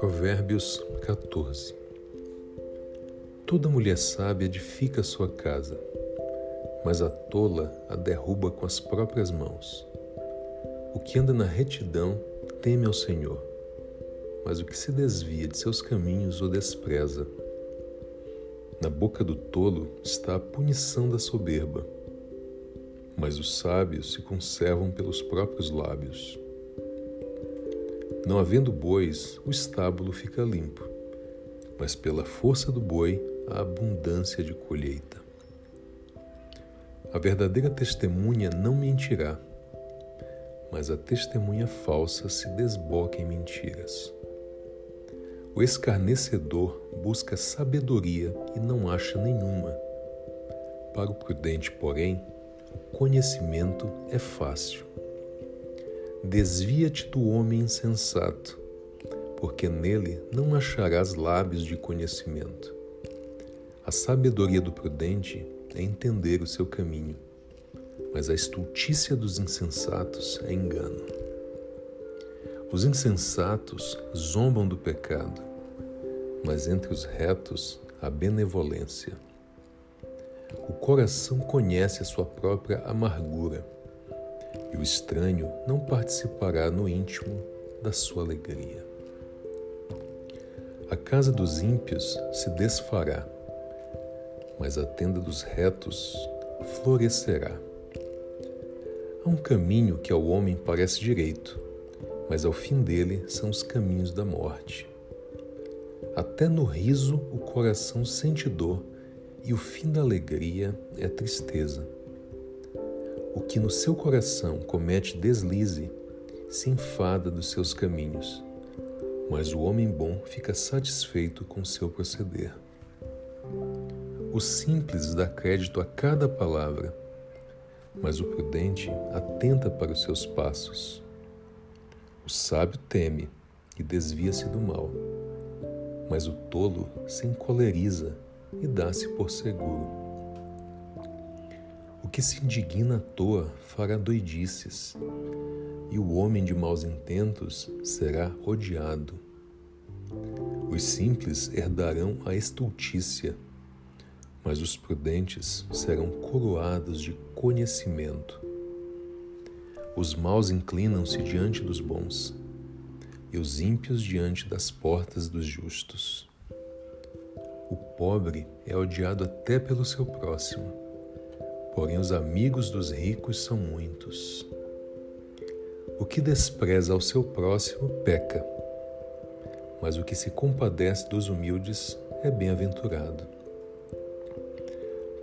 Provérbios 14 Toda mulher sábia edifica sua casa, mas a tola a derruba com as próprias mãos. O que anda na retidão teme ao Senhor, mas o que se desvia de seus caminhos o despreza. Na boca do tolo está a punição da soberba, mas os sábios se conservam pelos próprios lábios. Não havendo bois, o estábulo fica limpo, mas pela força do boi a abundância de colheita. A verdadeira testemunha não mentirá, mas a testemunha falsa se desboca em mentiras. O escarnecedor busca sabedoria e não acha nenhuma. Para o prudente, porém, conhecimento é fácil. Desvia-te do homem insensato, porque nele não acharás lábios de conhecimento. A sabedoria do prudente é entender o seu caminho, mas a estultícia dos insensatos é engano. Os insensatos zombam do pecado, mas entre os retos há benevolência. O coração conhece a sua própria amargura, e o estranho não participará no íntimo da sua alegria. A casa dos ímpios se desfará, mas a tenda dos retos florescerá. Há um caminho que ao homem parece direito, mas ao fim dele são os caminhos da morte. Até no riso o coração sente dor, e o fim da alegria é tristeza. O que no seu coração comete deslize se enfada dos seus caminhos, mas o homem bom fica satisfeito com seu proceder. O simples dá crédito a cada palavra, mas o prudente atenta para os seus passos. O sábio teme e desvia-se do mal, mas o tolo se encoleriza e dá-se por seguro. O que se indigna à toa fará doidices, e o homem de maus intentos será odiado. Os simples herdarão a estultícia mas os prudentes serão coroados de conhecimento. Os maus inclinam-se diante dos bons, e os ímpios diante das portas dos justos. O pobre é odiado até pelo seu próximo, porém os amigos dos ricos são muitos. O que despreza ao seu próximo peca, mas o que se compadece dos humildes é bem-aventurado.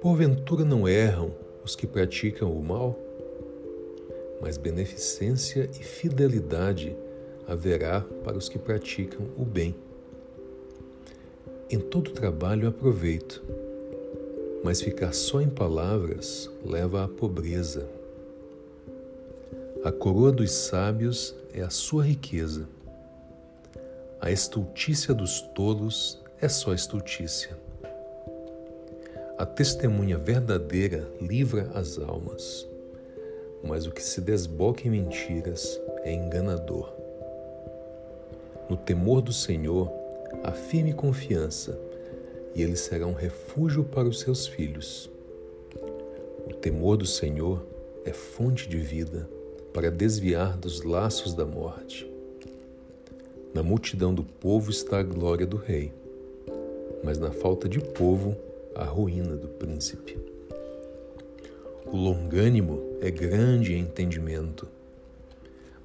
Porventura não erram os que praticam o mal? Mas beneficência e fidelidade haverá para os que praticam o bem. Em todo trabalho há proveito, mas ficar só em palavras leva à pobreza. A coroa dos sábios é a sua riqueza. A estultícia dos tolos é só estultícia. A testemunha verdadeira livra as almas, mas o que se desboca em mentiras é enganador. No temor do Senhor, há firme confiança, e ele será um refúgio para os seus filhos. O temor do Senhor é fonte de vida para desviar dos laços da morte. Na multidão do povo está a glória do rei, mas na falta de povo a ruína do príncipe. O longânimo é grande em entendimento,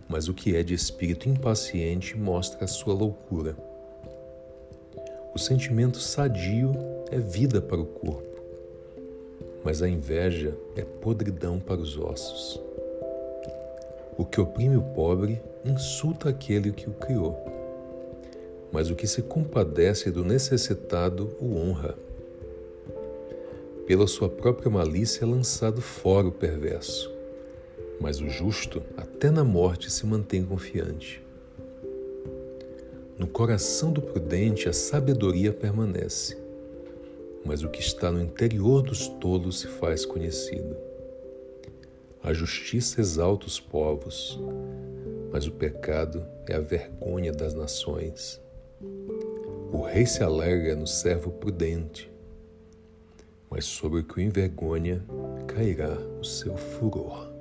mas o que é de espírito impaciente mostra a sua loucura. O sentimento sadio é vida para o corpo, mas a inveja é podridão para os ossos. O que oprime o pobre insulta aquele que o criou, mas o que se compadece do necessitado o honra. Pela sua própria malícia é lançado fora o perverso, mas o justo, até na morte, se mantém confiante. No coração do prudente a sabedoria permanece, mas o que está no interior dos tolos se faz conhecido. A justiça exalta os povos, mas o pecado é a vergonha das nações. O rei se alegra no servo prudente, mas sobre o que o envergonha cairá o seu furor.